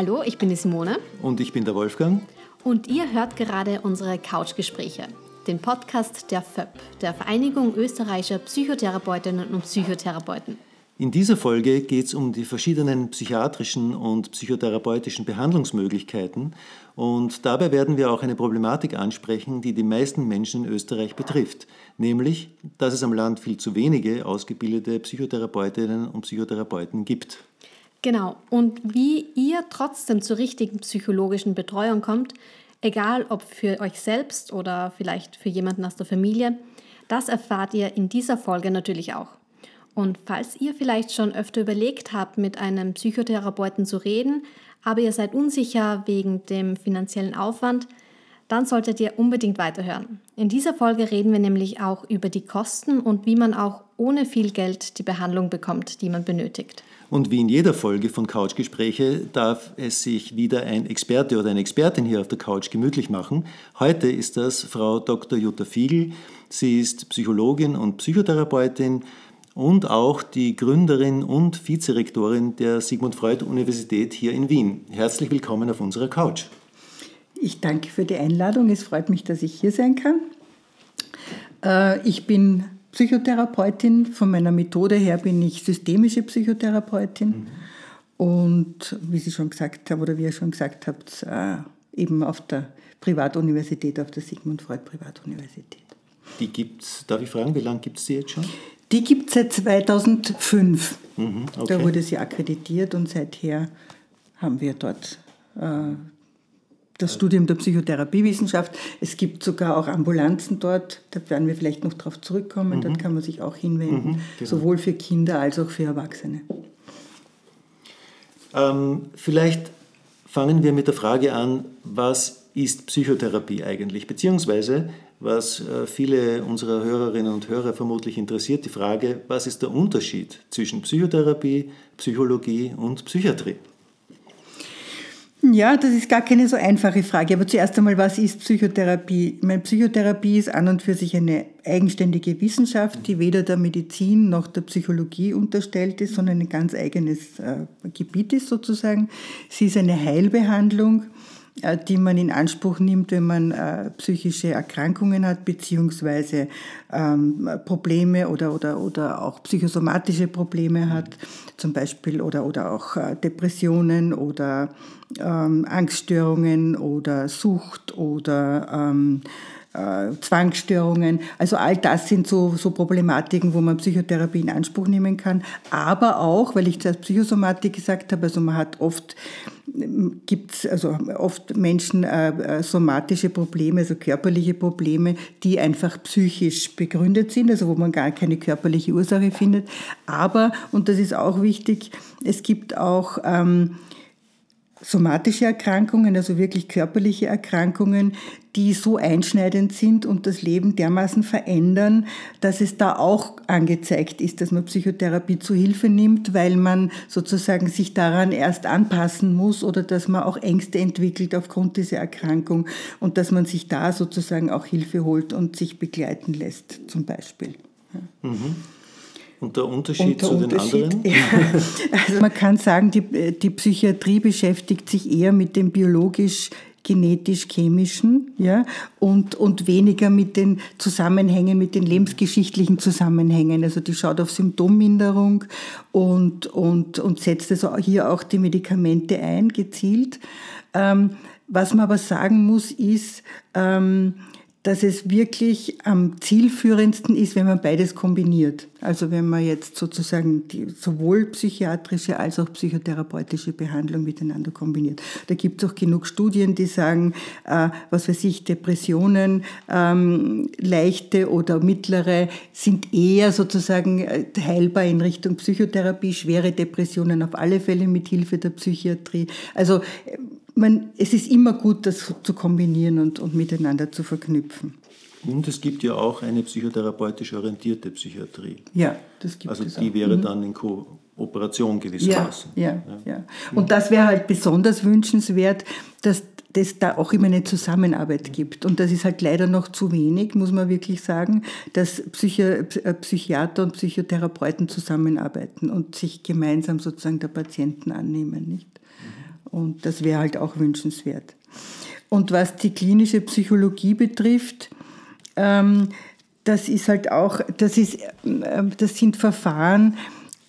Hallo, ich bin die Simone. Und ich bin der Wolfgang. Und ihr hört gerade unsere Couchgespräche, den Podcast der FÖP, der Vereinigung österreichischer Psychotherapeutinnen und Psychotherapeuten. In dieser Folge geht es um die verschiedenen psychiatrischen und psychotherapeutischen Behandlungsmöglichkeiten und dabei werden wir auch eine Problematik ansprechen, die die meisten Menschen in Österreich betrifft, nämlich, dass es am Land viel zu wenige ausgebildete Psychotherapeutinnen und Psychotherapeuten gibt. Genau, und wie ihr trotzdem zur richtigen psychologischen Betreuung kommt, egal ob für euch selbst oder vielleicht für jemanden aus der Familie, das erfahrt ihr in dieser Folge natürlich auch. Und falls ihr vielleicht schon öfter überlegt habt, mit einem Psychotherapeuten zu reden, aber ihr seid unsicher wegen dem finanziellen Aufwand, dann solltet ihr unbedingt weiterhören. In dieser Folge reden wir nämlich auch über die Kosten und wie man auch ohne viel Geld die Behandlung bekommt, die man benötigt. Und wie in jeder Folge von Couchgespräche darf es sich wieder ein Experte oder eine Expertin hier auf der Couch gemütlich machen. Heute ist das Frau Dr. Jutta Fiegel. Sie ist Psychologin und Psychotherapeutin und auch die Gründerin und Vizerektorin der Sigmund Freud Universität hier in Wien. Herzlich willkommen auf unserer Couch. Ich danke für die Einladung. Es freut mich, dass ich hier sein kann. Äh, ich bin Psychotherapeutin. Von meiner Methode her bin ich systemische Psychotherapeutin. Mhm. Und wie Sie schon gesagt haben, oder wie ihr schon gesagt habt, äh, eben auf der Privatuniversität, auf der Sigmund Freud Privatuniversität. Die gibt es, darf ich fragen, wie lange gibt es die jetzt schon? Die gibt es seit 2005. Mhm, okay. Da wurde sie akkreditiert und seither haben wir dort äh, das Studium der Psychotherapiewissenschaft. Es gibt sogar auch Ambulanzen dort, da werden wir vielleicht noch darauf zurückkommen, mhm. dort kann man sich auch hinwenden, mhm, genau. sowohl für Kinder als auch für Erwachsene. Ähm, vielleicht fangen wir mit der Frage an, was ist Psychotherapie eigentlich? Beziehungsweise was äh, viele unserer Hörerinnen und Hörer vermutlich interessiert, die Frage, was ist der Unterschied zwischen Psychotherapie, Psychologie und Psychiatrie? Ja, das ist gar keine so einfache Frage. Aber zuerst einmal, was ist Psychotherapie? Meine Psychotherapie ist an und für sich eine eigenständige Wissenschaft, die weder der Medizin noch der Psychologie unterstellt ist, sondern ein ganz eigenes äh, Gebiet ist sozusagen. Sie ist eine Heilbehandlung die man in Anspruch nimmt, wenn man äh, psychische Erkrankungen hat, beziehungsweise ähm, Probleme oder, oder, oder auch psychosomatische Probleme hat, zum Beispiel, oder, oder auch äh, Depressionen oder ähm, Angststörungen oder Sucht oder ähm, äh, Zwangsstörungen. Also all das sind so, so Problematiken, wo man Psychotherapie in Anspruch nehmen kann. Aber auch, weil ich zuerst Psychosomatik gesagt habe, also man hat oft gibt es also oft Menschen äh, äh, somatische Probleme, also körperliche Probleme, die einfach psychisch begründet sind, also wo man gar keine körperliche Ursache findet. Aber, und das ist auch wichtig, es gibt auch ähm, somatische Erkrankungen, also wirklich körperliche Erkrankungen, die so einschneidend sind und das Leben dermaßen verändern, dass es da auch angezeigt ist, dass man Psychotherapie zu Hilfe nimmt, weil man sozusagen sich daran erst anpassen muss oder dass man auch Ängste entwickelt aufgrund dieser Erkrankung und dass man sich da sozusagen auch Hilfe holt und sich begleiten lässt, zum Beispiel. Mhm. Und der Unterschied und der zu Unterschied, den anderen? Ja. Also man kann sagen, die, die Psychiatrie beschäftigt sich eher mit dem biologisch genetisch-chemischen ja, und, und weniger mit den Zusammenhängen, mit den lebensgeschichtlichen Zusammenhängen. Also die schaut auf Symptomminderung und, und, und setzt also hier auch die Medikamente ein, gezielt. Ähm, was man aber sagen muss, ist, ähm, dass es wirklich am zielführendsten ist, wenn man beides kombiniert. Also wenn man jetzt sozusagen die, sowohl psychiatrische als auch psychotherapeutische Behandlung miteinander kombiniert. Da gibt es auch genug Studien, die sagen, äh, was weiß ich, Depressionen, ähm, leichte oder mittlere, sind eher sozusagen äh, heilbar in Richtung Psychotherapie, schwere Depressionen auf alle Fälle mit Hilfe der Psychiatrie. Also man, es ist immer gut, das zu kombinieren und, und miteinander zu verknüpfen. Und es gibt ja auch eine psychotherapeutisch orientierte Psychiatrie. Ja, das gibt also es. Also die wäre mhm. dann in Kooperation gewissermaßen. Ja, ja, ja. ja. Und das wäre halt besonders wünschenswert, dass es da auch immer eine Zusammenarbeit gibt. Und das ist halt leider noch zu wenig, muss man wirklich sagen, dass Psychi äh, Psychiater und Psychotherapeuten zusammenarbeiten und sich gemeinsam sozusagen der Patienten annehmen. Nicht? Und das wäre halt auch wünschenswert. Und was die klinische Psychologie betrifft, ähm, das ist halt auch, das, ist, äh, das sind Verfahren,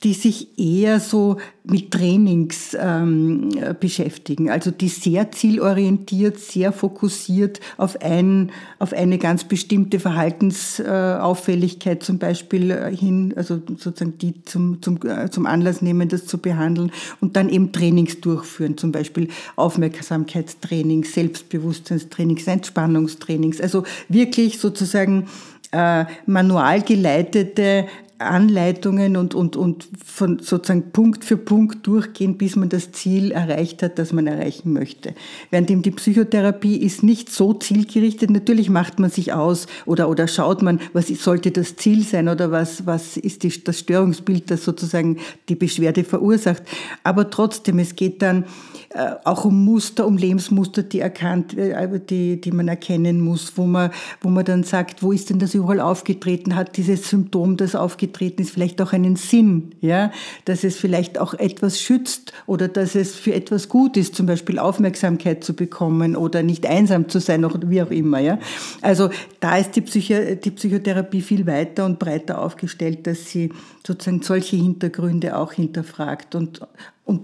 die sich eher so mit Trainings ähm, beschäftigen, also die sehr zielorientiert, sehr fokussiert auf, ein, auf eine ganz bestimmte Verhaltensauffälligkeit zum Beispiel äh, hin, also sozusagen die zum, zum, äh, zum Anlass nehmen, das zu behandeln und dann eben Trainings durchführen, zum Beispiel Aufmerksamkeitstrainings, Selbstbewusstseinstrainings, Entspannungstrainings, also wirklich sozusagen äh, manual geleitete Anleitungen und, und, und von sozusagen Punkt für Punkt durchgehen, bis man das Ziel erreicht hat, das man erreichen möchte. Währenddem die Psychotherapie ist nicht so zielgerichtet. Natürlich macht man sich aus oder, oder schaut man, was sollte das Ziel sein oder was, was ist die, das Störungsbild, das sozusagen die Beschwerde verursacht. Aber trotzdem, es geht dann äh, auch um Muster, um Lebensmuster, die erkannt, äh, die, die man erkennen muss, wo man, wo man dann sagt, wo ist denn das überall aufgetreten? Hat dieses Symptom, das aufgetreten ist, vielleicht auch einen Sinn, ja? Dass es vielleicht auch etwas schützt oder dass es für etwas gut ist, zum Beispiel Aufmerksamkeit zu bekommen oder nicht einsam zu sein oder wie auch immer, ja? Also da ist die, Psycho die Psychotherapie viel weiter und breiter aufgestellt, dass sie sozusagen solche Hintergründe auch hinterfragt und, und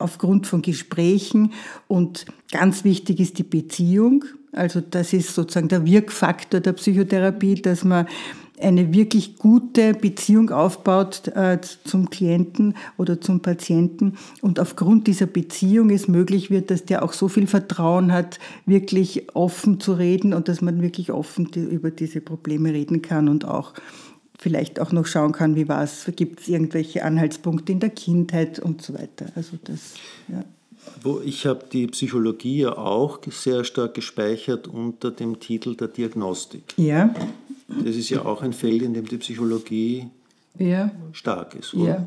aufgrund von Gesprächen und ganz wichtig ist die Beziehung. Also das ist sozusagen der Wirkfaktor der Psychotherapie, dass man eine wirklich gute Beziehung aufbaut äh, zum Klienten oder zum Patienten und aufgrund dieser Beziehung es möglich wird, dass der auch so viel Vertrauen hat, wirklich offen zu reden und dass man wirklich offen über diese Probleme reden kann und auch vielleicht auch noch schauen kann, wie war es, gibt es irgendwelche Anhaltspunkte in der Kindheit und so weiter. Also das, ja. Ich habe die Psychologie ja auch sehr stark gespeichert unter dem Titel der Diagnostik. Ja. Das ist ja auch ein Feld, in dem die Psychologie ja. stark ist. Oder? Ja.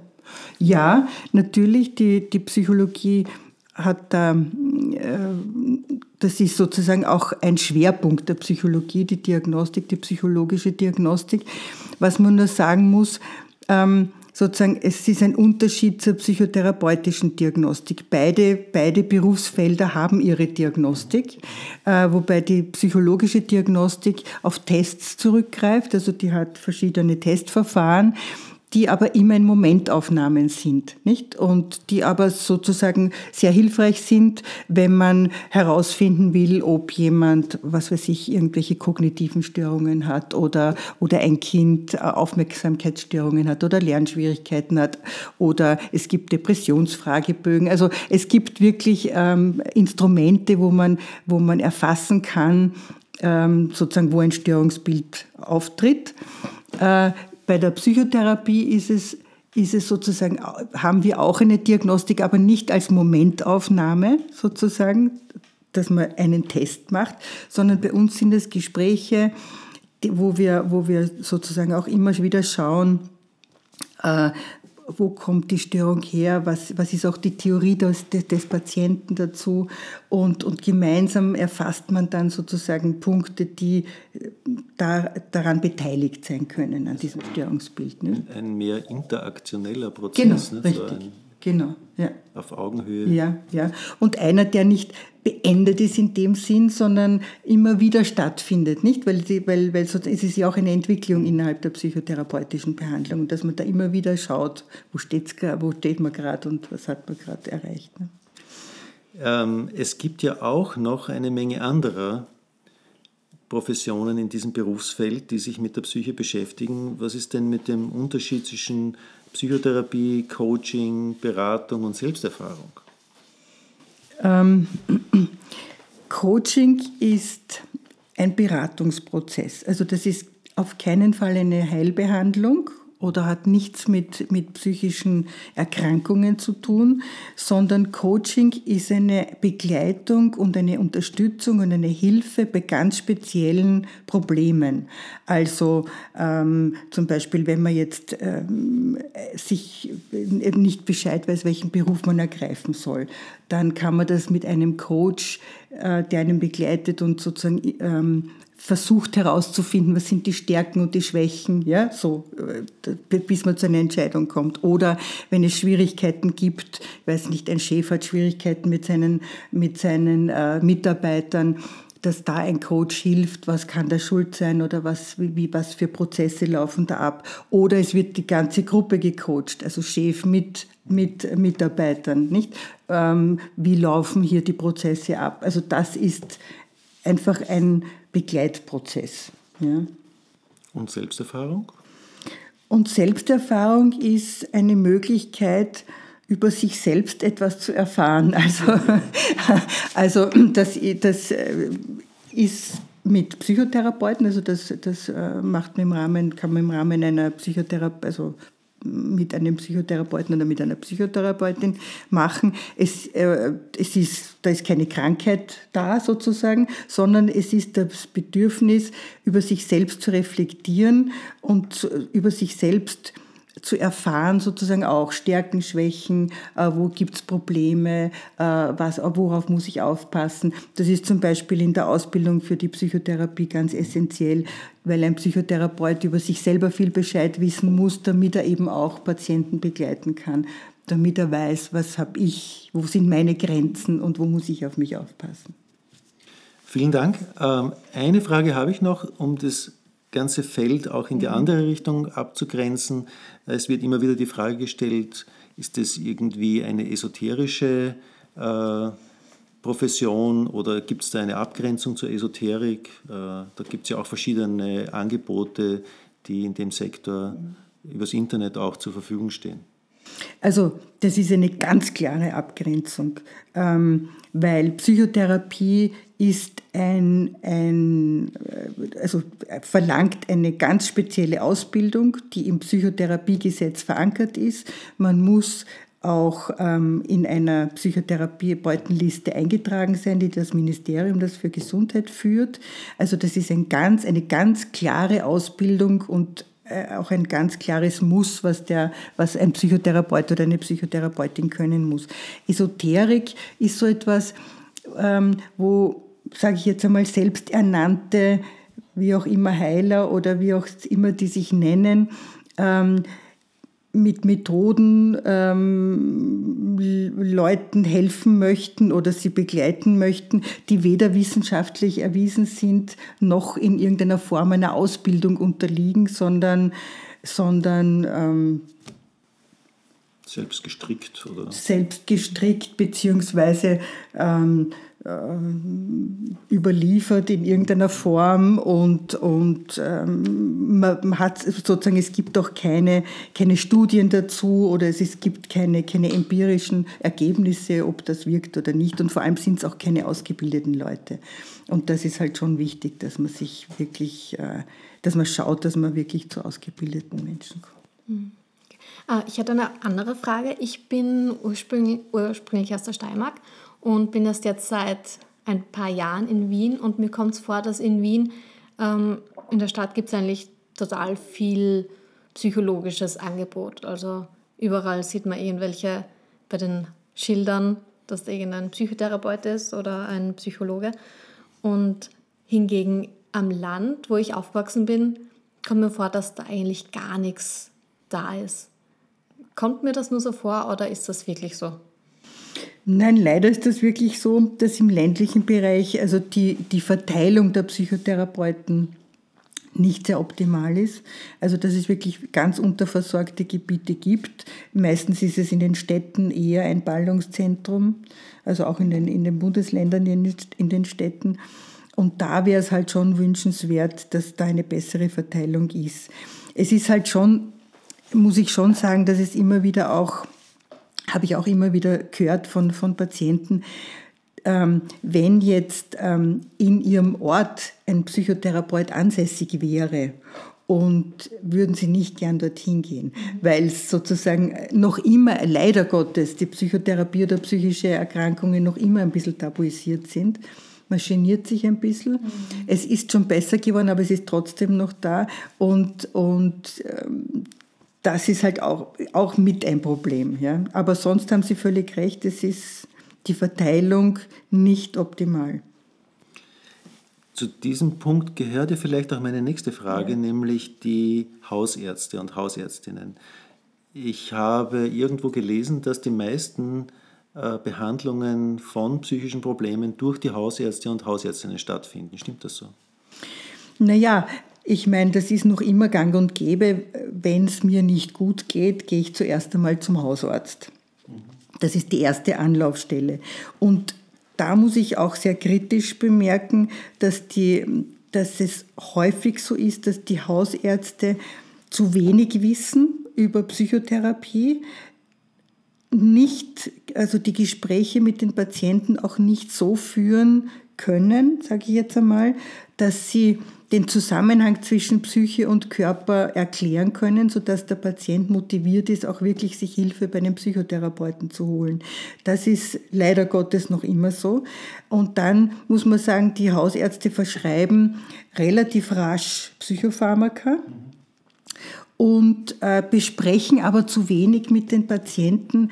ja, natürlich, die, die Psychologie hat da, äh, das ist sozusagen auch ein Schwerpunkt der Psychologie, die Diagnostik, die psychologische Diagnostik. Was man nur sagen muss, ähm, sozusagen, es ist ein Unterschied zur psychotherapeutischen Diagnostik. Beide, beide Berufsfelder haben ihre Diagnostik, äh, wobei die psychologische Diagnostik auf Tests zurückgreift, also die hat verschiedene Testverfahren die aber immer in Momentaufnahmen sind, nicht? Und die aber sozusagen sehr hilfreich sind, wenn man herausfinden will, ob jemand, was weiß ich, irgendwelche kognitiven Störungen hat oder, oder ein Kind Aufmerksamkeitsstörungen hat oder Lernschwierigkeiten hat oder es gibt Depressionsfragebögen. Also es gibt wirklich ähm, Instrumente, wo man, wo man erfassen kann, ähm, sozusagen, wo ein Störungsbild auftritt. Bei der Psychotherapie ist es, ist es sozusagen, haben wir auch eine Diagnostik, aber nicht als Momentaufnahme sozusagen, dass man einen Test macht, sondern bei uns sind es Gespräche, wo wir, wo wir sozusagen auch immer wieder schauen, äh, wo kommt die Störung her, was, was ist auch die Theorie des, des Patienten dazu und, und gemeinsam erfasst man dann sozusagen Punkte, die äh, da, daran beteiligt sein können, an diesem Störungsbild. Ne? Ein mehr interaktioneller Prozess. Genau, ne? richtig. So genau, ja. Auf Augenhöhe. Ja, ja. Und einer, der nicht beendet ist in dem Sinn, sondern immer wieder stattfindet, nicht? Weil, die, weil, weil es ist ja auch eine Entwicklung innerhalb der psychotherapeutischen Behandlung, dass man da immer wieder schaut, wo, steht's, wo steht man gerade und was hat man gerade erreicht. Ne? Ähm, es gibt ja auch noch eine Menge anderer Professionen in diesem Berufsfeld, die sich mit der Psyche beschäftigen. Was ist denn mit dem Unterschied zwischen Psychotherapie, Coaching, Beratung und Selbsterfahrung? Ähm, Coaching ist ein Beratungsprozess. Also das ist auf keinen Fall eine Heilbehandlung oder hat nichts mit, mit psychischen Erkrankungen zu tun, sondern Coaching ist eine Begleitung und eine Unterstützung und eine Hilfe bei ganz speziellen Problemen. Also ähm, zum Beispiel, wenn man jetzt ähm, sich nicht Bescheid weiß, welchen Beruf man ergreifen soll, dann kann man das mit einem Coach, äh, der einen begleitet und sozusagen ähm, versucht herauszufinden, was sind die Stärken und die Schwächen, ja, so, äh, bis man zu einer Entscheidung kommt. Oder wenn es Schwierigkeiten gibt, ich weiß nicht, ein Chef hat Schwierigkeiten mit seinen, mit seinen äh, Mitarbeitern, dass da ein Coach hilft, was kann da schuld sein oder was, wie, was für Prozesse laufen da ab. Oder es wird die ganze Gruppe gecoacht, also Chef mit, mit Mitarbeitern, nicht? Ähm, wie laufen hier die Prozesse ab? Also das ist einfach ein Begleitprozess. Ja. Und Selbsterfahrung? Und Selbsterfahrung ist eine Möglichkeit, über sich selbst etwas zu erfahren. Also, also das, das äh, ist mit Psychotherapeuten, also das, das äh, macht man im Rahmen, kann man im Rahmen einer Psychotherapie, also mit einem Psychotherapeuten oder mit einer Psychotherapeutin machen. Es, äh, es ist, da ist keine Krankheit da sozusagen, sondern es ist das Bedürfnis, über sich selbst zu reflektieren und über sich selbst zu erfahren, sozusagen auch Stärken, Schwächen, äh, wo gibt es Probleme, äh, was, worauf muss ich aufpassen. Das ist zum Beispiel in der Ausbildung für die Psychotherapie ganz essentiell, weil ein Psychotherapeut über sich selber viel Bescheid wissen muss, damit er eben auch Patienten begleiten kann, damit er weiß, was habe ich, wo sind meine Grenzen und wo muss ich auf mich aufpassen. Vielen Dank. Ähm, eine Frage habe ich noch, um das ganze Feld auch in die mhm. andere Richtung abzugrenzen. Es wird immer wieder die Frage gestellt, ist das irgendwie eine esoterische äh, Profession oder gibt es da eine Abgrenzung zur Esoterik? Äh, da gibt es ja auch verschiedene Angebote, die in dem Sektor übers Internet auch zur Verfügung stehen. Also das ist eine ganz klare Abgrenzung, ähm, weil Psychotherapie ist ein, ein, äh, also verlangt eine ganz spezielle Ausbildung, die im Psychotherapiegesetz verankert ist. Man muss auch ähm, in einer Psychotherapiebeutenliste eingetragen sein, die das Ministerium, das für Gesundheit führt. Also das ist ein ganz, eine ganz klare Ausbildung und äh, auch ein ganz klares Muss, was, der, was ein Psychotherapeut oder eine Psychotherapeutin können muss. Esoterik ist so etwas, ähm, wo, sage ich jetzt einmal, selbsternannte, wie auch immer Heiler oder wie auch immer die sich nennen, ähm, mit Methoden ähm, Leuten helfen möchten oder sie begleiten möchten, die weder wissenschaftlich erwiesen sind, noch in irgendeiner Form einer Ausbildung unterliegen, sondern, sondern ähm, selbst gestrickt oder? selbst gestrickt beziehungsweise ähm, überliefert in irgendeiner Form und, und ähm, man hat sozusagen, es gibt auch keine, keine Studien dazu oder es, es gibt keine, keine empirischen Ergebnisse, ob das wirkt oder nicht und vor allem sind es auch keine ausgebildeten Leute. Und das ist halt schon wichtig, dass man sich wirklich, äh, dass man schaut, dass man wirklich zu ausgebildeten Menschen kommt. Mhm. Ich hatte eine andere Frage. Ich bin ursprünglich, ursprünglich aus der Steiermark und bin erst jetzt seit ein paar Jahren in Wien und mir kommt es vor, dass in Wien, ähm, in der Stadt gibt es eigentlich total viel psychologisches Angebot. Also überall sieht man irgendwelche bei den Schildern, dass da irgendein Psychotherapeut ist oder ein Psychologe. Und hingegen am Land, wo ich aufgewachsen bin, kommt mir vor, dass da eigentlich gar nichts da ist. Kommt mir das nur so vor oder ist das wirklich so? Nein, leider ist das wirklich so, dass im ländlichen Bereich also die, die Verteilung der Psychotherapeuten nicht sehr optimal ist. Also dass es wirklich ganz unterversorgte Gebiete gibt. Meistens ist es in den Städten eher ein Ballungszentrum, also auch in den, in den Bundesländern, in den Städten. Und da wäre es halt schon wünschenswert, dass da eine bessere Verteilung ist. Es ist halt schon, muss ich schon sagen, dass es immer wieder auch habe ich auch immer wieder gehört von, von Patienten, ähm, wenn jetzt ähm, in ihrem Ort ein Psychotherapeut ansässig wäre und würden sie nicht gern dorthin gehen, weil sozusagen noch immer, leider Gottes, die Psychotherapie oder psychische Erkrankungen noch immer ein bisschen tabuisiert sind. Man geniert sich ein bisschen. Mhm. Es ist schon besser geworden, aber es ist trotzdem noch da. Und, und ähm, das ist halt auch, auch mit ein Problem. Ja? Aber sonst haben Sie völlig recht, es ist die Verteilung nicht optimal. Zu diesem Punkt gehört ja vielleicht auch meine nächste Frage, ja. nämlich die Hausärzte und Hausärztinnen. Ich habe irgendwo gelesen, dass die meisten äh, Behandlungen von psychischen Problemen durch die Hausärzte und Hausärztinnen stattfinden. Stimmt das so? Naja, ich meine, das ist noch immer gang und gäbe. Wenn es mir nicht gut geht, gehe ich zuerst einmal zum Hausarzt. Das ist die erste Anlaufstelle. Und da muss ich auch sehr kritisch bemerken, dass, die, dass es häufig so ist, dass die Hausärzte zu wenig wissen über Psychotherapie, nicht, also die Gespräche mit den Patienten auch nicht so führen können, sage ich jetzt einmal, dass sie den Zusammenhang zwischen Psyche und Körper erklären können, sodass der Patient motiviert ist, auch wirklich sich Hilfe bei einem Psychotherapeuten zu holen. Das ist leider Gottes noch immer so. Und dann muss man sagen, die Hausärzte verschreiben relativ rasch Psychopharmaka und äh, besprechen aber zu wenig mit den Patienten,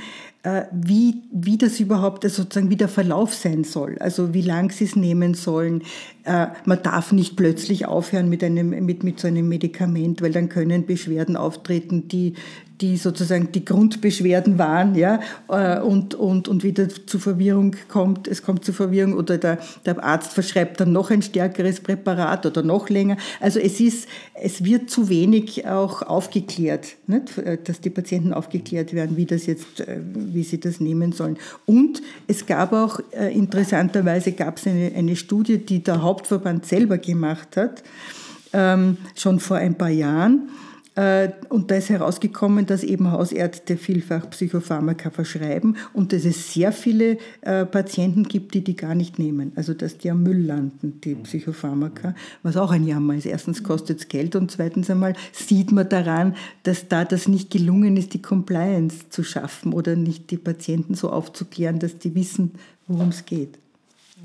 wie, wie das überhaupt, also sozusagen wie der Verlauf sein soll, also wie lang sie es nehmen sollen. Äh, man darf nicht plötzlich aufhören mit, einem, mit, mit so einem Medikament, weil dann können Beschwerden auftreten, die, die sozusagen die Grundbeschwerden waren, ja, äh, und, und, und wieder zu Verwirrung kommt, es kommt zu Verwirrung oder der, der Arzt verschreibt dann noch ein stärkeres Präparat oder noch länger. Also es ist, es wird zu wenig auch aufgeklärt, nicht? dass die Patienten aufgeklärt werden, wie das jetzt, äh, wie sie das nehmen sollen. Und es gab auch, äh, interessanterweise gab es eine, eine Studie, die der Hauptverband selber gemacht hat, ähm, schon vor ein paar Jahren, und da ist herausgekommen, dass eben Hausärzte vielfach Psychopharmaka verschreiben und dass es sehr viele äh, Patienten gibt, die die gar nicht nehmen. Also dass die am Müll landen, die Psychopharmaka, was auch ein Jammer ist. Erstens kostet es Geld und zweitens einmal sieht man daran, dass da das nicht gelungen ist, die Compliance zu schaffen oder nicht die Patienten so aufzuklären, dass die wissen, worum es geht.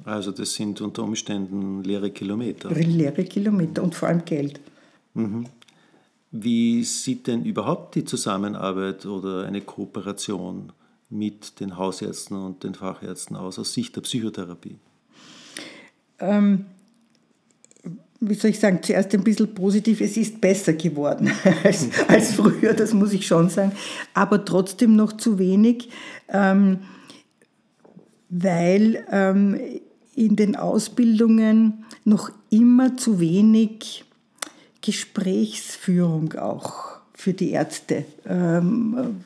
Also das sind unter Umständen leere Kilometer. Leere Kilometer und vor allem Geld. Mhm. Wie sieht denn überhaupt die Zusammenarbeit oder eine Kooperation mit den Hausärzten und den Fachärzten aus, aus Sicht der Psychotherapie? Ähm, wie soll ich sagen, zuerst ein bisschen positiv, es ist besser geworden als, als früher, das muss ich schon sagen, aber trotzdem noch zu wenig, ähm, weil ähm, in den Ausbildungen noch immer zu wenig Gesprächsführung auch für die Ärzte. Ähm,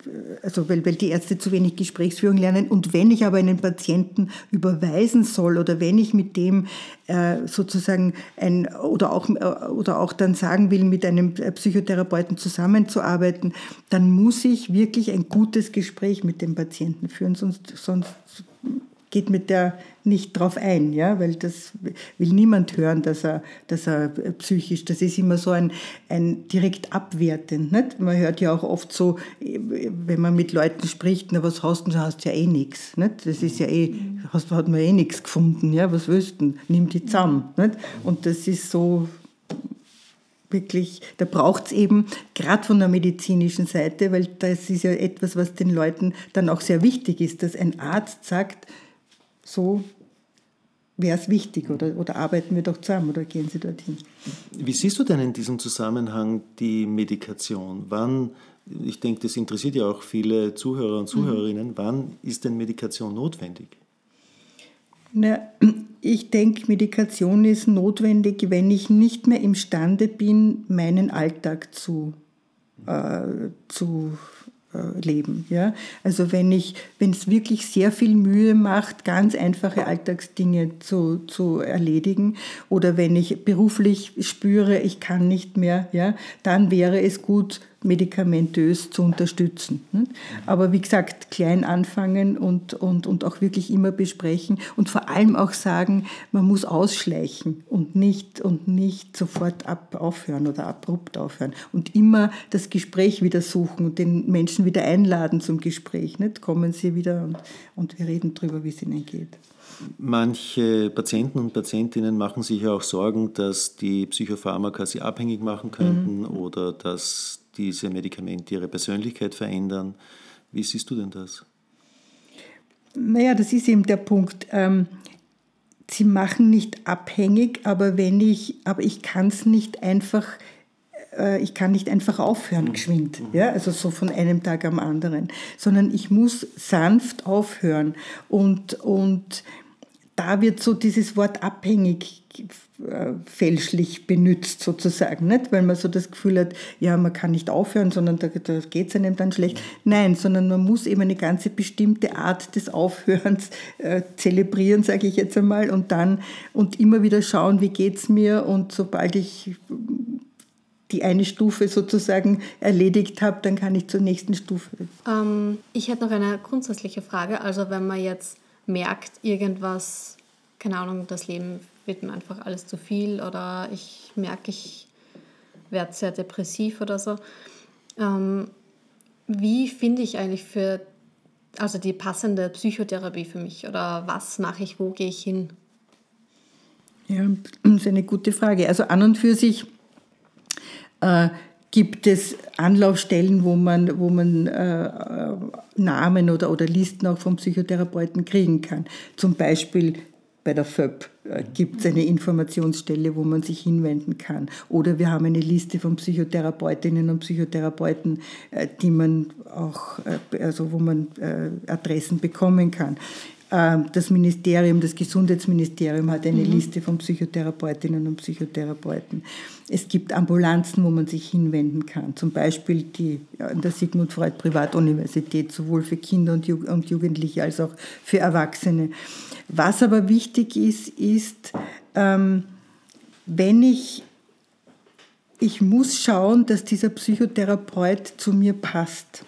also weil, weil die Ärzte zu wenig Gesprächsführung lernen. Und wenn ich aber einen Patienten überweisen soll oder wenn ich mit dem äh, sozusagen ein oder auch, äh, oder auch dann sagen will, mit einem Psychotherapeuten zusammenzuarbeiten, dann muss ich wirklich ein gutes Gespräch mit dem Patienten führen, sonst, sonst geht mit der nicht drauf ein, ja, weil das will niemand hören, dass er, dass er psychisch, das ist immer so ein, ein direkt abwertend. Nicht? Man hört ja auch oft so, wenn man mit Leuten spricht, na was hast du, hast ja eh nichts. Nicht? Das ist ja eh, hast, hat man eh nichts gefunden, ja, was willst du, nimm die zusammen. Nicht? Und das ist so, wirklich, da braucht es eben gerade von der medizinischen Seite, weil das ist ja etwas, was den Leuten dann auch sehr wichtig ist, dass ein Arzt sagt, so wäre es wichtig oder, oder arbeiten wir doch zusammen oder gehen Sie dorthin. Wie siehst du denn in diesem Zusammenhang die Medikation? Wann, ich denke, das interessiert ja auch viele Zuhörer und Zuhörerinnen, mhm. wann ist denn Medikation notwendig? Na, ich denke, Medikation ist notwendig, wenn ich nicht mehr imstande bin, meinen Alltag zu, äh, zu leben. Ja? Also wenn ich, wenn es wirklich sehr viel Mühe macht, ganz einfache Alltagsdinge zu, zu erledigen oder wenn ich beruflich spüre, ich kann nicht mehr, ja, dann wäre es gut, medikamentös zu unterstützen. Aber wie gesagt, klein anfangen und, und, und auch wirklich immer besprechen und vor allem auch sagen, man muss ausschleichen und nicht, und nicht sofort ab, aufhören oder abrupt aufhören. Und immer das Gespräch wieder suchen und den Menschen wieder einladen zum Gespräch. Nicht? Kommen Sie wieder und, und wir reden darüber, wie es Ihnen geht. Manche Patienten und Patientinnen machen sich ja auch Sorgen, dass die Psychopharmaka sie abhängig machen könnten mhm. oder dass diese Medikamente ihre Persönlichkeit verändern. Wie siehst du denn das? Naja, das ist eben der Punkt. Ähm, sie machen nicht abhängig, aber wenn ich, aber ich kann es nicht einfach, äh, ich kann nicht einfach aufhören mhm. geschwind, ja, also so von einem Tag am anderen, sondern ich muss sanft aufhören und, und da wird so dieses Wort abhängig äh, fälschlich benutzt sozusagen, nicht? weil man so das Gefühl hat, ja, man kann nicht aufhören, sondern da, da geht es einem dann schlecht. Nein, sondern man muss eben eine ganze bestimmte Art des Aufhörens äh, zelebrieren, sage ich jetzt einmal, und dann und immer wieder schauen, wie geht es mir und sobald ich die eine Stufe sozusagen erledigt habe, dann kann ich zur nächsten Stufe. Ähm, ich hätte noch eine grundsätzliche Frage. Also wenn man jetzt merkt, irgendwas, keine Ahnung, das Leben wird mir einfach alles zu viel oder ich merke, ich werde sehr depressiv oder so. Ähm, wie finde ich eigentlich für also die passende Psychotherapie für mich oder was mache ich, wo gehe ich hin? Ja, das ist eine gute Frage. Also an und für sich äh, gibt es Anlaufstellen, wo man, wo man äh, Namen oder, oder Listen auch vom Psychotherapeuten kriegen kann. Zum Beispiel bei der FÖP äh, gibt es eine Informationsstelle, wo man sich hinwenden kann. Oder wir haben eine Liste von Psychotherapeutinnen und Psychotherapeuten, äh, die man auch, äh, also wo man äh, Adressen bekommen kann. Ähm, das Ministerium, das Gesundheitsministerium hat eine mhm. Liste von Psychotherapeutinnen und Psychotherapeuten. Es gibt Ambulanzen, wo man sich hinwenden kann, zum Beispiel die an der Sigmund Freud Privatuniversität, sowohl für Kinder und Jugendliche als auch für Erwachsene. Was aber wichtig ist, ist, ähm, wenn ich, ich muss schauen, dass dieser Psychotherapeut zu mir passt.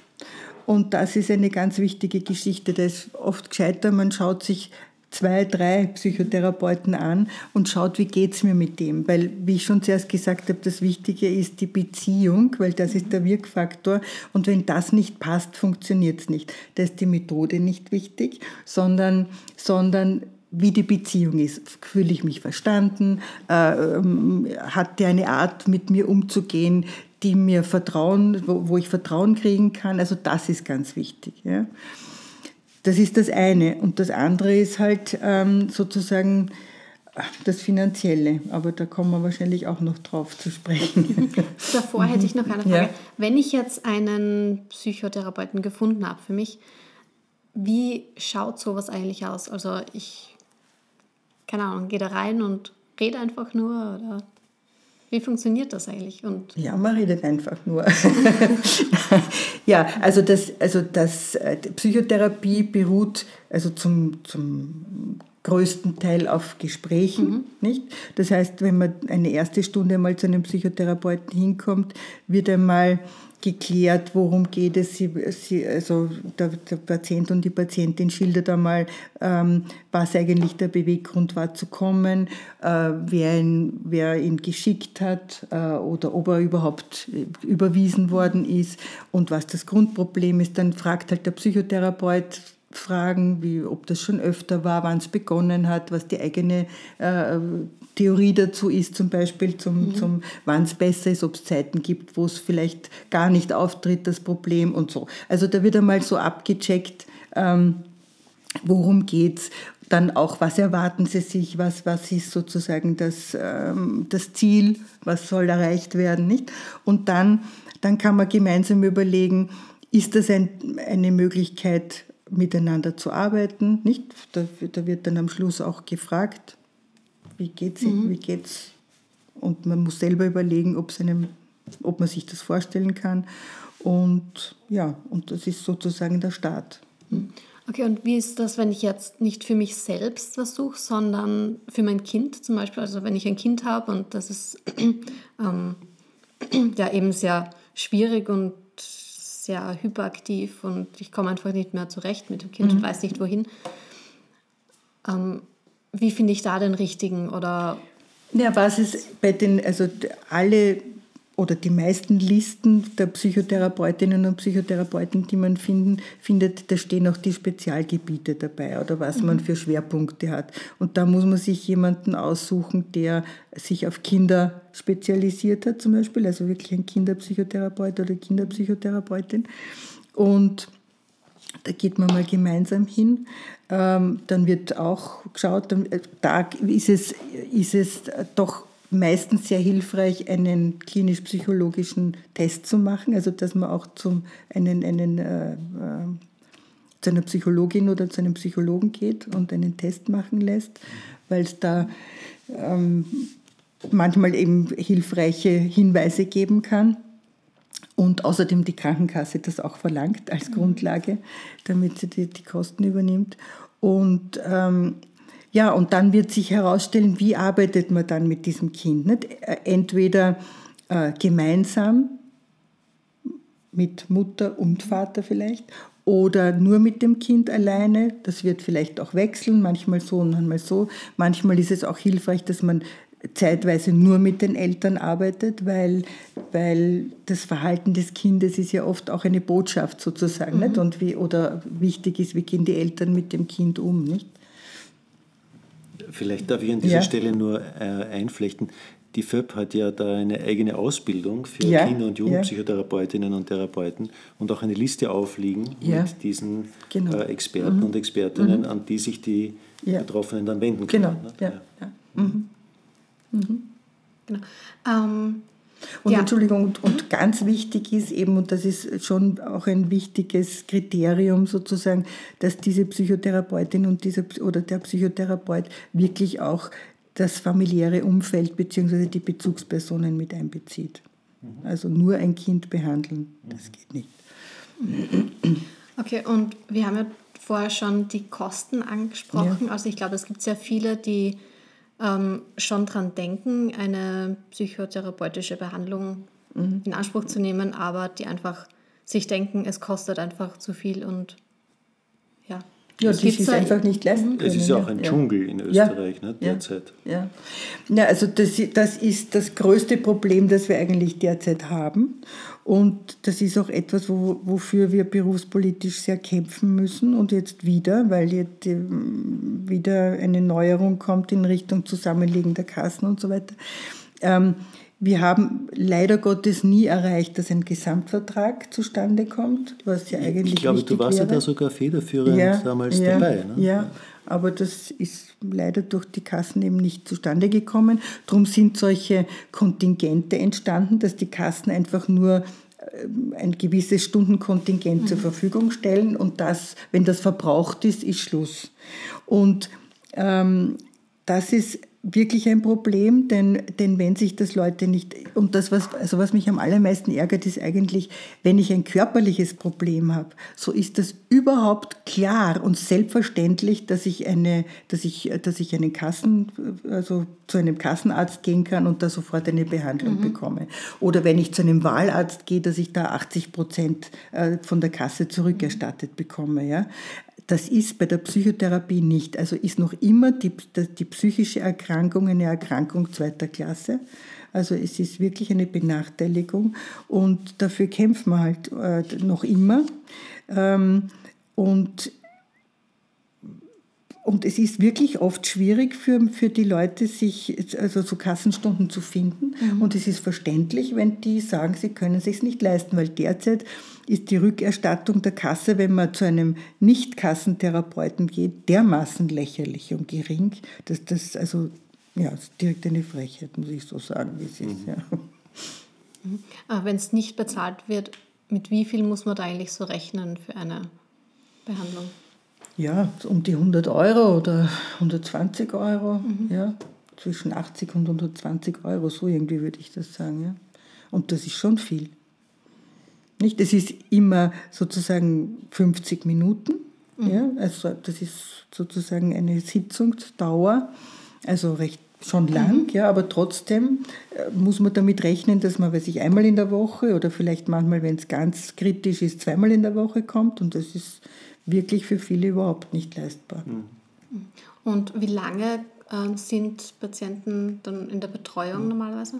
Und das ist eine ganz wichtige Geschichte. Da ist oft gescheiter, man schaut sich zwei, drei Psychotherapeuten an und schaut, wie geht es mir mit dem. Weil, wie ich schon zuerst gesagt habe, das Wichtige ist die Beziehung, weil das ist der Wirkfaktor. Und wenn das nicht passt, funktioniert es nicht. Da ist die Methode nicht wichtig, sondern, sondern wie die Beziehung ist. Fühle ich mich verstanden? Äh, ähm, hat der eine Art, mit mir umzugehen, die mir Vertrauen, wo, wo ich Vertrauen kriegen kann. Also das ist ganz wichtig. Ja. Das ist das eine. Und das andere ist halt ähm, sozusagen das Finanzielle. Aber da kommen wir wahrscheinlich auch noch drauf zu sprechen. Davor hätte ich noch eine Frage. Ja. Wenn ich jetzt einen Psychotherapeuten gefunden habe für mich, wie schaut sowas eigentlich aus? Also ich, keine Ahnung, gehe da rein und rede einfach nur oder wie funktioniert das eigentlich? Und ja, man redet einfach nur. ja, also das, also das äh, Psychotherapie beruht also zum, zum größten Teil auf Gesprächen, mhm. nicht? Das heißt, wenn man eine erste Stunde mal zu einem Psychotherapeuten hinkommt, wird einmal geklärt, worum geht es. Sie, sie, also der, der, Patient und die Patientin schildert einmal, ähm, was eigentlich der Beweggrund war zu kommen, äh, wer, ihn, wer ihn geschickt hat äh, oder ob er überhaupt überwiesen worden ist und was das Grundproblem ist. Dann fragt halt der Psychotherapeut, Fragen, wie ob das schon öfter war, wann es begonnen hat, was die eigene äh, Theorie dazu ist, zum Beispiel, zum, mhm. zum wann es besser ist, ob es Zeiten gibt, wo es vielleicht gar nicht auftritt, das Problem und so. Also da wird einmal so abgecheckt, ähm, worum es. Dann auch, was erwarten Sie sich, was, was ist sozusagen das, ähm, das Ziel, was soll erreicht werden, nicht? Und dann, dann kann man gemeinsam überlegen, ist das ein, eine Möglichkeit, miteinander zu arbeiten, nicht? Da, da wird dann am Schluss auch gefragt, wie geht's, mhm. wie geht's? Und man muss selber überlegen, ob, einem, ob man sich das vorstellen kann. Und ja, und das ist sozusagen der Start. Mhm. Okay, und wie ist das, wenn ich jetzt nicht für mich selbst was suche, sondern für mein Kind zum Beispiel? Also wenn ich ein Kind habe und das ist ähm, ja eben sehr schwierig und sehr hyperaktiv und ich komme einfach nicht mehr zurecht mit dem Kind mhm. und weiß nicht wohin. Ähm, wie finde ich da den richtigen oder? Ja, was ist bei den, also alle oder die meisten Listen der Psychotherapeutinnen und Psychotherapeuten, die man finden, findet, da stehen auch die Spezialgebiete dabei oder was mhm. man für Schwerpunkte hat. Und da muss man sich jemanden aussuchen, der sich auf Kinder spezialisiert hat, zum Beispiel, also wirklich ein Kinderpsychotherapeut oder Kinderpsychotherapeutin. Und Da geht man mal gemeinsam hin. Ähm, dann wird auch geschaut, äh, da ist es, ist es doch meistens sehr hilfreich, einen klinisch-psychologischen Test zu machen, also dass man auch zum einen, einen äh, äh, zu einer Psychologin oder zu einem Psychologen geht und einen Test machen lässt, weil es da ähm, manchmal eben hilfreiche Hinweise geben kann. Und außerdem die Krankenkasse das auch verlangt als mhm. Grundlage, damit sie die, die Kosten übernimmt. Und ähm, ja, und dann wird sich herausstellen, wie arbeitet man dann mit diesem Kind. Nicht? Äh, entweder äh, gemeinsam mit Mutter und Vater vielleicht oder nur mit dem Kind alleine. Das wird vielleicht auch wechseln, manchmal so und manchmal so. Manchmal ist es auch hilfreich, dass man zeitweise nur mit den Eltern arbeitet, weil, weil das Verhalten des Kindes ist ja oft auch eine Botschaft sozusagen. Mhm. Nicht? Und wie, oder wichtig ist, wie gehen die Eltern mit dem Kind um. Nicht? Vielleicht darf ich an dieser ja. Stelle nur äh, einflechten. Die FÖP hat ja da eine eigene Ausbildung für ja. Kinder- und Jugendpsychotherapeutinnen und Therapeuten und auch eine Liste aufliegen ja. mit diesen genau. äh, Experten mhm. und Expertinnen, mhm. an die sich die Betroffenen dann wenden können. Genau, ne? ja. Mhm. Mhm. Genau. Ähm, und ja. Entschuldigung, und, und, ganz wichtig ist eben, und das ist schon auch ein wichtiges Kriterium sozusagen, dass diese Psychotherapeutin und dieser, oder der Psychotherapeut wirklich auch das familiäre Umfeld bzw. die Bezugspersonen mit einbezieht. Mhm. Also nur ein Kind behandeln, das geht nicht. Okay, und wir haben ja vorher schon die Kosten angesprochen. Ja. Also ich glaube, es gibt sehr viele, die ähm, schon daran denken, eine psychotherapeutische Behandlung mhm. in Anspruch zu nehmen, aber die einfach sich denken, es kostet einfach zu viel und ja. Ja, die es einfach nicht leisten können. Es ist ja auch ein ja. Dschungel in Österreich ja. ne, derzeit. Ja. ja, also das, das ist das größte Problem, das wir eigentlich derzeit haben. Und das ist auch etwas, wo, wofür wir berufspolitisch sehr kämpfen müssen. Und jetzt wieder, weil jetzt ähm, wieder eine Neuerung kommt in Richtung Zusammenlegen Kassen und so weiter. Ähm, wir haben leider Gottes nie erreicht, dass ein Gesamtvertrag zustande kommt, was ja eigentlich. Ich glaube, du warst wäre. ja da sogar federführend ja, damals ja, dabei. Ne? Ja, aber das ist leider durch die Kassen eben nicht zustande gekommen. Darum sind solche Kontingente entstanden, dass die Kassen einfach nur äh, ein gewisses Stundenkontingent mhm. zur Verfügung stellen und das, wenn das verbraucht ist, ist Schluss. Und ähm, das ist wirklich ein Problem, denn, denn wenn sich das Leute nicht, und das, was, also was mich am allermeisten ärgert, ist eigentlich, wenn ich ein körperliches Problem habe, so ist das überhaupt klar und selbstverständlich, dass ich, eine, dass ich, dass ich einen Kassen, also zu einem Kassenarzt gehen kann und da sofort eine Behandlung mhm. bekomme. Oder wenn ich zu einem Wahlarzt gehe, dass ich da 80 Prozent äh, von der Kasse zurückerstattet bekomme. Ja? Das ist bei der Psychotherapie nicht. Also ist noch immer die, die psychische Erkrankung eine Erkrankung zweiter Klasse. Also es ist wirklich eine Benachteiligung und dafür kämpfen wir halt äh, noch immer. Ähm, und und es ist wirklich oft schwierig für, für die Leute, sich also so Kassenstunden zu finden. Mhm. Und es ist verständlich, wenn die sagen, sie können es sich nicht leisten, weil derzeit ist die Rückerstattung der Kasse, wenn man zu einem Nicht-Kassentherapeuten geht, dermaßen lächerlich und gering, dass das also ja, ist direkt eine Frechheit, muss ich so sagen, wie es ist. Mhm. Ja. Mhm. Aber wenn es nicht bezahlt wird, mit wie viel muss man da eigentlich so rechnen für eine Behandlung? Ja, um die 100 Euro oder 120 Euro, mhm. ja, zwischen 80 und 120 Euro, so irgendwie würde ich das sagen. Ja. Und das ist schon viel. Nicht? Es ist immer sozusagen 50 Minuten, mhm. ja, also das ist sozusagen eine Sitzungsdauer, also recht schon lang, mhm. ja, aber trotzdem äh, muss man damit rechnen, dass man, weiß ich, einmal in der Woche oder vielleicht manchmal, wenn es ganz kritisch ist, zweimal in der Woche kommt und das ist wirklich für viele überhaupt nicht leistbar. Mhm. Und wie lange äh, sind Patienten dann in der Betreuung normalerweise?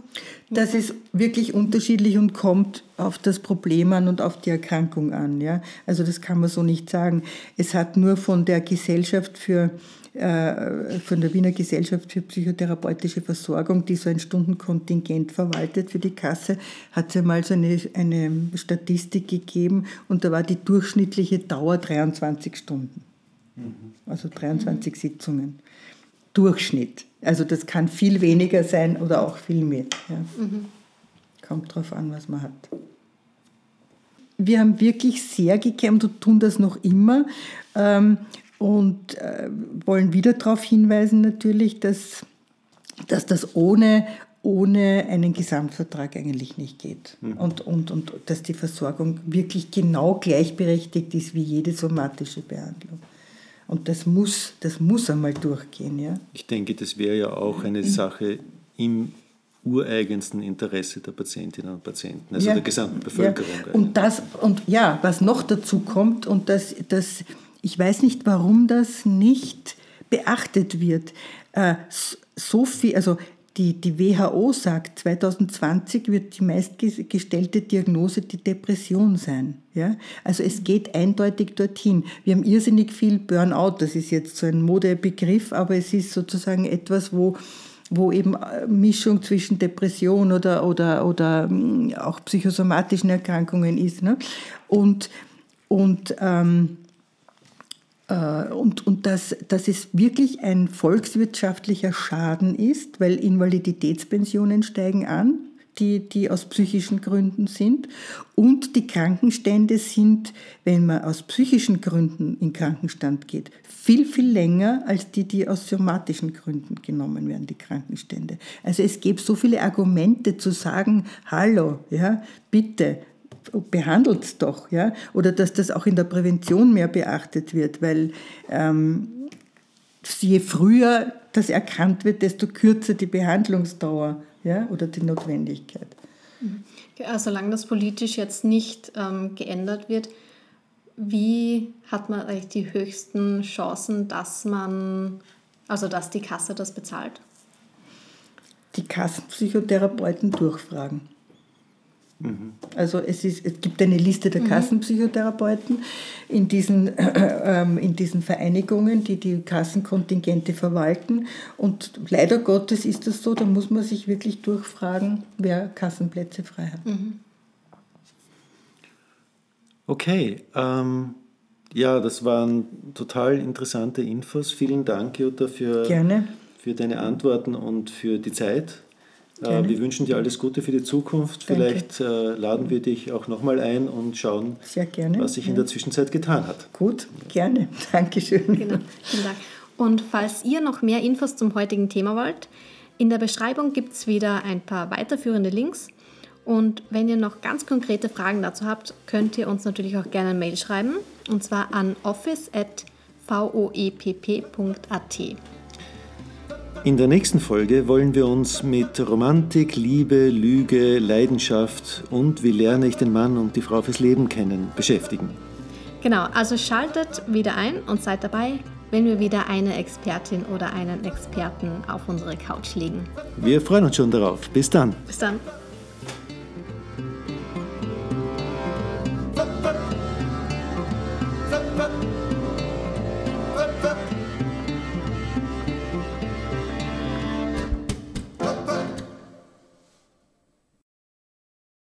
Das ist wirklich unterschiedlich und kommt auf das Problem an und auf die Erkrankung an. Ja? Also das kann man so nicht sagen. Es hat nur von der Gesellschaft für äh, von der Wiener Gesellschaft für psychotherapeutische Versorgung, die so ein Stundenkontingent verwaltet für die Kasse, hat es einmal so eine, eine Statistik gegeben und da war die durchschnittliche Dauer 23 Stunden. Mhm. Also 23 mhm. Sitzungen. Durchschnitt. Also das kann viel weniger sein oder auch viel mehr. Ja. Mhm. Kommt drauf an, was man hat. Wir haben wirklich sehr gekämpft und tun das noch immer ähm, und äh, wollen wieder darauf hinweisen natürlich, dass, dass das ohne, ohne einen Gesamtvertrag eigentlich nicht geht. Mhm. Und, und, und dass die Versorgung wirklich genau gleichberechtigt ist wie jede somatische Behandlung. Und das muss, das muss einmal durchgehen. Ja? Ich denke, das wäre ja auch eine Sache im ureigensten Interesse der Patientinnen und Patienten, also ja, der gesamten Bevölkerung. Ja. Und, das, und ja, was noch dazu kommt, und das, das, ich weiß nicht, warum das nicht beachtet wird. Äh, so viel, also die, die WHO sagt, 2020 wird die meistgestellte Diagnose die Depression sein. Ja? Also es geht eindeutig dorthin. Wir haben irrsinnig viel Burnout, das ist jetzt so ein Modebegriff, aber es ist sozusagen etwas, wo, wo eben äh, Mischung zwischen Depression oder, oder, oder mm, auch psychosomatischen Erkrankungen ist. Ne? Und, und ähm, äh, und, und dass, dass es wirklich ein volkswirtschaftlicher Schaden ist, weil Invaliditätspensionen steigen an, die, die aus psychischen Gründen sind. Und die Krankenstände sind, wenn man aus psychischen Gründen in Krankenstand geht, viel, viel länger als die, die aus somatischen Gründen genommen werden, die Krankenstände. Also es gibt so viele Argumente zu sagen, hallo, ja, bitte, behandelt es doch, ja, oder dass das auch in der Prävention mehr beachtet wird, weil ähm, je früher das erkannt wird, desto kürzer die Behandlungsdauer, ja, oder die Notwendigkeit. Ja, solange das politisch jetzt nicht ähm, geändert wird, wie hat man eigentlich die höchsten Chancen, dass man, also dass die Kasse das bezahlt? Die Kassenpsychotherapeuten durchfragen. Also es, ist, es gibt eine Liste der mhm. Kassenpsychotherapeuten in diesen, äh, in diesen Vereinigungen, die die Kassenkontingente verwalten. Und leider Gottes ist das so, da muss man sich wirklich durchfragen, wer Kassenplätze frei hat. Mhm. Okay, ähm, ja, das waren total interessante Infos. Vielen Dank, Jutta, für, Gerne. für deine Antworten und für die Zeit. Gerne. Wir wünschen dir alles Gute für die Zukunft. Danke. Vielleicht äh, laden wir dich auch nochmal ein und schauen, was sich ja. in der Zwischenzeit getan hat. Gut, gerne. Dankeschön. Genau, vielen Dank. Und falls ihr noch mehr Infos zum heutigen Thema wollt, in der Beschreibung gibt es wieder ein paar weiterführende Links. Und wenn ihr noch ganz konkrete Fragen dazu habt, könnt ihr uns natürlich auch gerne eine Mail schreiben. Und zwar an office.voepp.at. In der nächsten Folge wollen wir uns mit Romantik, Liebe, Lüge, Leidenschaft und wie lerne ich den Mann und die Frau fürs Leben kennen beschäftigen. Genau, also schaltet wieder ein und seid dabei, wenn wir wieder eine Expertin oder einen Experten auf unsere Couch legen. Wir freuen uns schon darauf. Bis dann. Bis dann.